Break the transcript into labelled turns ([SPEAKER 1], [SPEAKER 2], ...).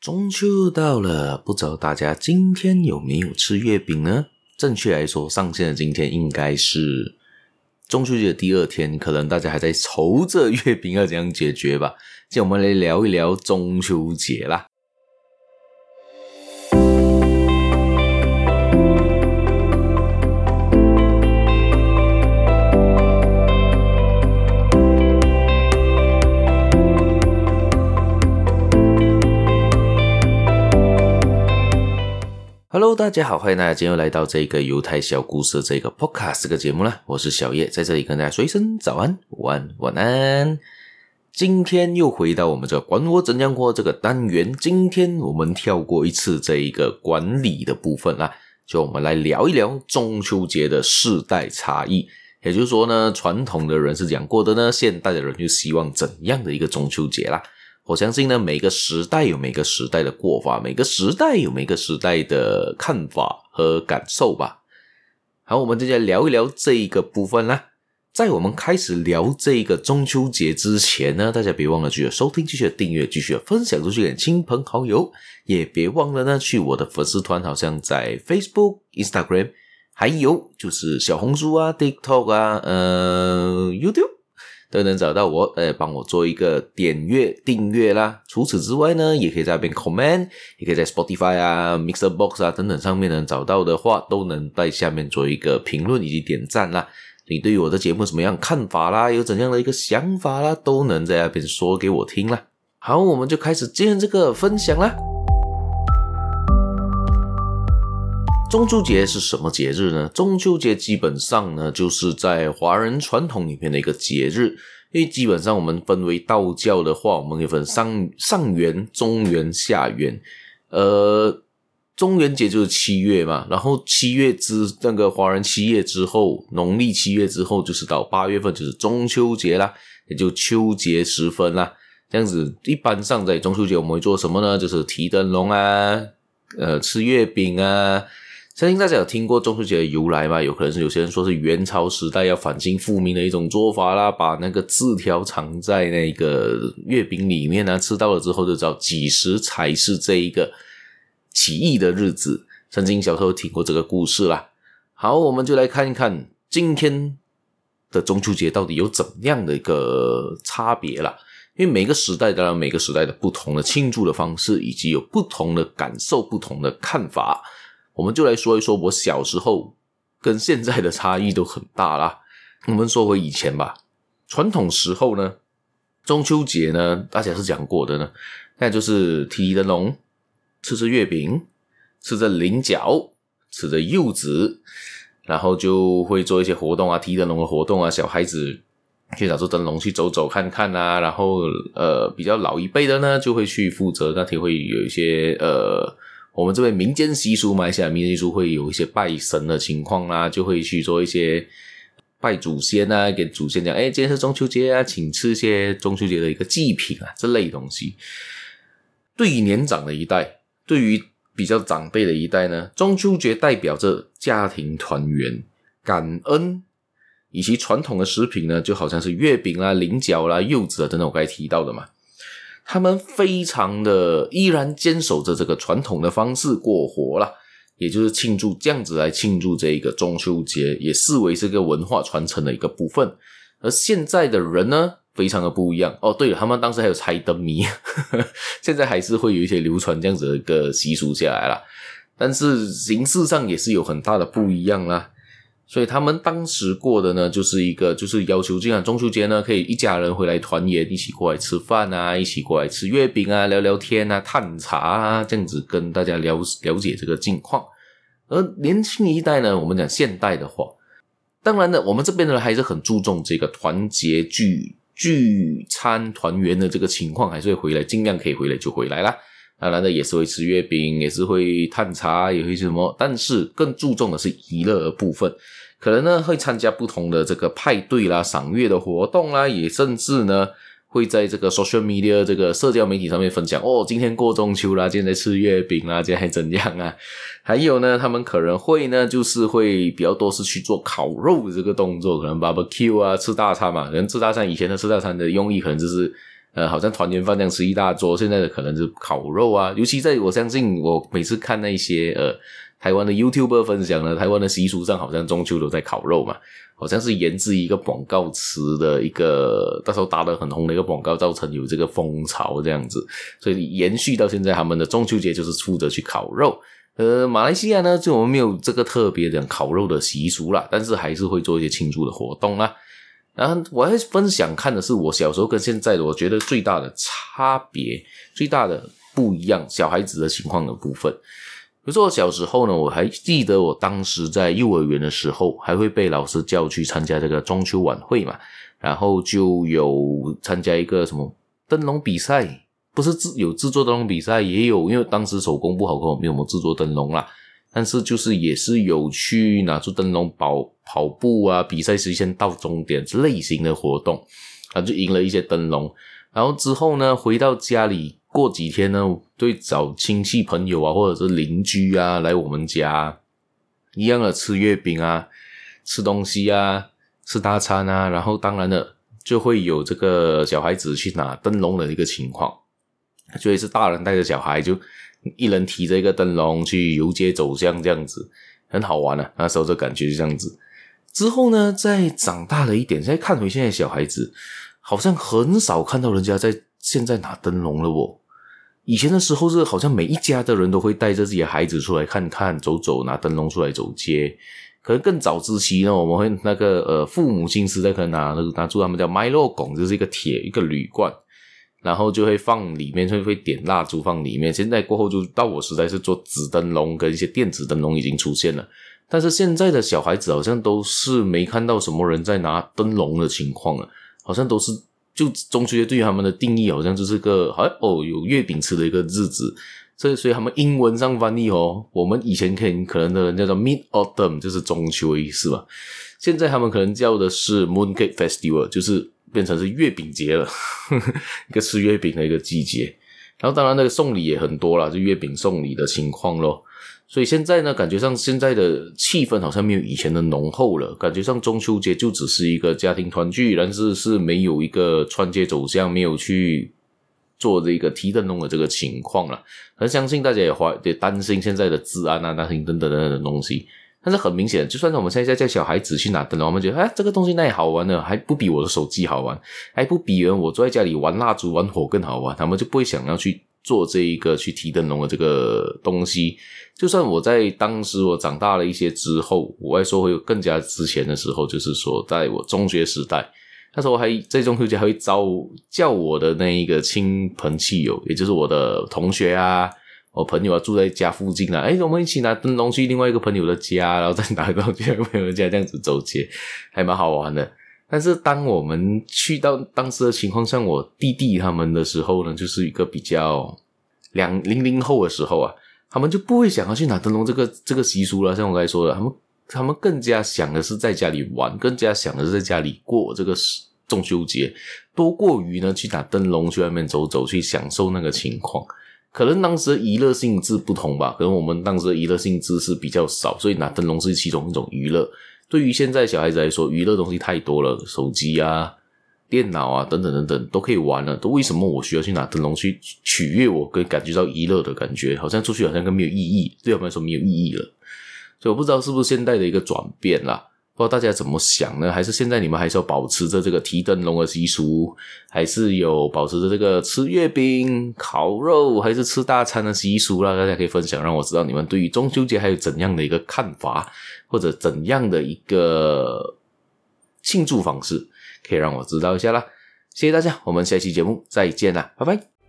[SPEAKER 1] 中秋到了，不知道大家今天有没有吃月饼呢？正确来说，上线的今天应该是中秋节的第二天，可能大家还在愁着月饼要怎样解决吧。今天我们来聊一聊中秋节啦。大家好，欢迎大家今天又来到这个犹太小故事这个 Podcast 这个节目啦。我是小叶，在这里跟大家说一声早安、晚安、晚安。今天又回到我们这个管我怎样过这个单元，今天我们跳过一次这一个管理的部分啦，就我们来聊一聊中秋节的世代差异。也就是说呢，传统的人是怎样过的呢？现代的人就希望怎样的一个中秋节啦？我相信呢，每个时代有每个时代的过法，每个时代有每个时代的看法和感受吧。好，我们接下来聊一聊这一个部分啦。在我们开始聊这个中秋节之前呢，大家别忘了继续收听、继续订阅、继续分享出去给亲朋好友，也别忘了呢去我的粉丝团，好像在 Facebook、Instagram，还有就是小红书啊、TikTok 啊、呃、YouTube。都能找到我，呃，帮我做一个点阅订阅啦。除此之外呢，也可以在那边 comment，也可以在 Spotify 啊、Mixer Box 啊等等上面能找到的话，都能在下面做一个评论以及点赞啦。你对于我的节目什么样看法啦？有怎样的一个想法啦？都能在那边说给我听啦。好，我们就开始今天这个分享啦。中秋节是什么节日呢？中秋节基本上呢，就是在华人传统里面的一个节日。因为基本上我们分为道教的话，我们可以分上上元、中元、下元。呃，中元节就是七月嘛，然后七月之那个华人七月之后，农历七月之后就是到八月份就是中秋节啦，也就秋节时分啦。这样子，一般上在中秋节我们会做什么呢？就是提灯笼啊，呃，吃月饼啊。相信大家有听过中秋节的由来吗？有可能是有些人说是元朝时代要反清复明的一种做法啦，把那个字条藏在那个月饼里面呢，吃到了之后就知道几时才是这一个起义的日子。曾经小时候听过这个故事啦。好，我们就来看一看今天的中秋节到底有怎样的一个差别啦。因为每个时代当然每个时代的不同的庆祝的方式，以及有不同的感受、不同的看法。我们就来说一说，我小时候跟现在的差异都很大啦。我们说回以前吧，传统时候呢，中秋节呢，大家是讲过的呢，那就是提灯笼，吃吃月饼，吃着菱角，吃着柚子，然后就会做一些活动啊，提灯笼的活动啊，小孩子去拿着灯笼去走走看看啊，然后呃，比较老一辈的呢，就会去负责那天会有一些呃。我们这边民间习俗，马来西亚民间习俗会有一些拜神的情况啦，就会去做一些拜祖先啊，给祖先讲，哎，今天是中秋节啊，请吃一些中秋节的一个祭品啊，这类东西。对于年长的一代，对于比较长辈的一代呢，中秋节代表着家庭团圆、感恩，以及传统的食品呢，就好像是月饼啦、菱角啦、柚子啊等等，我刚才提到的嘛。他们非常的依然坚守着这个传统的方式过活啦，也就是庆祝这样子来庆祝这一个中秋节，也视为是个文化传承的一个部分。而现在的人呢，非常的不一样哦。对了，他们当时还有猜灯谜，现在还是会有一些流传这样子的一个习俗下来啦，但是形式上也是有很大的不一样啦。所以他们当时过的呢，就是一个就是要求，这样中秋节呢，可以一家人回来团圆，一起过来吃饭啊，一起过来吃月饼啊，聊聊天啊，探茶啊，这样子跟大家了了解这个近况。而年轻一代呢，我们讲现代的话，当然呢，我们这边呢还是很注重这个团结聚聚餐团圆的这个情况，还是会回来，尽量可以回来就回来啦。当然呢，也是会吃月饼，也是会探茶，也会什么，但是更注重的是娱乐的部分。可能呢会参加不同的这个派对啦、赏月的活动啦，也甚至呢会在这个 social media 这个社交媒体上面分享哦，今天过中秋啦，今天在吃月饼啦，今天还怎样啊？还有呢，他们可能会呢就是会比较多是去做烤肉这个动作，可能 barbecue 啊，吃大餐嘛。可能吃大餐以前的吃大餐的用意可能就是呃，好像团圆饭这样吃一大桌。现在的可能是烤肉啊，尤其在我相信我每次看那些呃台湾的 YouTuber 分享呢，台湾的习俗上好像中秋都在烤肉嘛，好像是源自一个广告词的一个，到时候打得很红的一个广告，造成有这个风潮这样子，所以延续到现在，他们的中秋节就是负责去烤肉。呃，马来西亚呢，就我们没有这个特别的烤肉的习俗啦，但是还是会做一些庆祝的活动啦。然后我还分享看的是我小时候跟现在的，我觉得最大的差别、最大的不一样，小孩子的情况的部分。比如说我小时候呢，我还记得我当时在幼儿园的时候，还会被老师叫去参加这个中秋晚会嘛，然后就有参加一个什么灯笼比赛，不是制有制作灯笼比赛，也有因为当时手工不好，可能没有我们制作灯笼啦。但是就是也是有去拿出灯笼跑跑步啊，比赛时间到终点之类型的活动，啊就赢了一些灯笼。然后之后呢，回到家里过几天呢，对找亲戚朋友啊，或者是邻居啊来我们家，一样的吃月饼啊，吃东西啊，吃大餐啊。然后当然了，就会有这个小孩子去拿灯笼的一个情况，所以是大人带着小孩就。一人提着一个灯笼去游街走巷，这样子很好玩啊。那时候的感觉就这样子。之后呢，再长大了一点，再看回现在小孩子，好像很少看到人家在现在拿灯笼了哦。以前的时候是好像每一家的人都会带着自己的孩子出来看看、走走，拿灯笼出来走街。可能更早之期呢，我们会那个呃父母亲时代可能拿拿出他们叫麦乐拱，就是一个铁一个铝罐。然后就会放里面，就会点蜡烛放里面。现在过后就到我时代是做纸灯笼跟一些电子灯笼已经出现了，但是现在的小孩子好像都是没看到什么人在拿灯笼的情况了，好像都是就中秋节对于他们的定义好像就是个好像哦有月饼吃的一个日子，所以所以他们英文上翻译哦，我们以前可以可能的人叫做 Mid Autumn 就是中秋的意思吧，现在他们可能叫的是 Mooncake Festival 就是。变成是月饼节了，一个吃月饼的一个季节。然后当然那个送礼也很多啦，就月饼送礼的情况咯。所以现在呢，感觉上现在的气氛好像没有以前的浓厚了。感觉上中秋节就只是一个家庭团聚，但是是没有一个穿街走巷，没有去做这个提灯笼的这个情况了。很相信大家也怀也担心现在的治安啊、担心等等等等的东西。但是很明显，就算是我们现在叫小孩子去拿灯笼，我们觉得哎，这个东西那也好玩呢，还不比我的手机好玩，还不比人我坐在家里玩蜡烛、玩火更好玩。他们就不会想要去做这一个去提灯笼的这个东西。就算我在当时我长大了一些之后，我还说会有更加之前的时候，就是说在我中学时代，那时候还在中秋节还会招叫我的那一个亲朋戚友，也就是我的同学啊。我朋友啊，住在家附近啊，诶，我们一起拿灯笼去另外一个朋友的家，然后再拿灯笼去另外一个朋友的家，这样子走街，还蛮好玩的。但是当我们去到当时的情况，像我弟弟他们的时候呢，就是一个比较两零零后的时候啊，他们就不会想要去拿灯笼这个这个习俗了。像我刚才说的，他们他们更加想的是在家里玩，更加想的是在家里过这个中秋节，多过于呢去拿灯笼去外面走走，去享受那个情况。可能当时的娱乐性质不同吧，可能我们当时的娱乐性质是比较少，所以拿灯笼是其中一种娱乐。对于现在小孩子来说，娱乐东西太多了，手机啊、电脑啊等等等等都可以玩了。都为什么我需要去拿灯笼去取悦我，跟感觉到娱乐的感觉？好像出去好像更没有意义，对我们来说没有意义了。所以我不知道是不是现代的一个转变啦。不知道大家怎么想呢？还是现在你们还是要保持着这个提灯笼的习俗，还是有保持着这个吃月饼、烤肉，还是吃大餐的习俗啦？大家可以分享，让我知道你们对于中秋节还有怎样的一个看法，或者怎样的一个庆祝方式，可以让我知道一下啦。谢谢大家，我们下期节目再见啦，拜拜。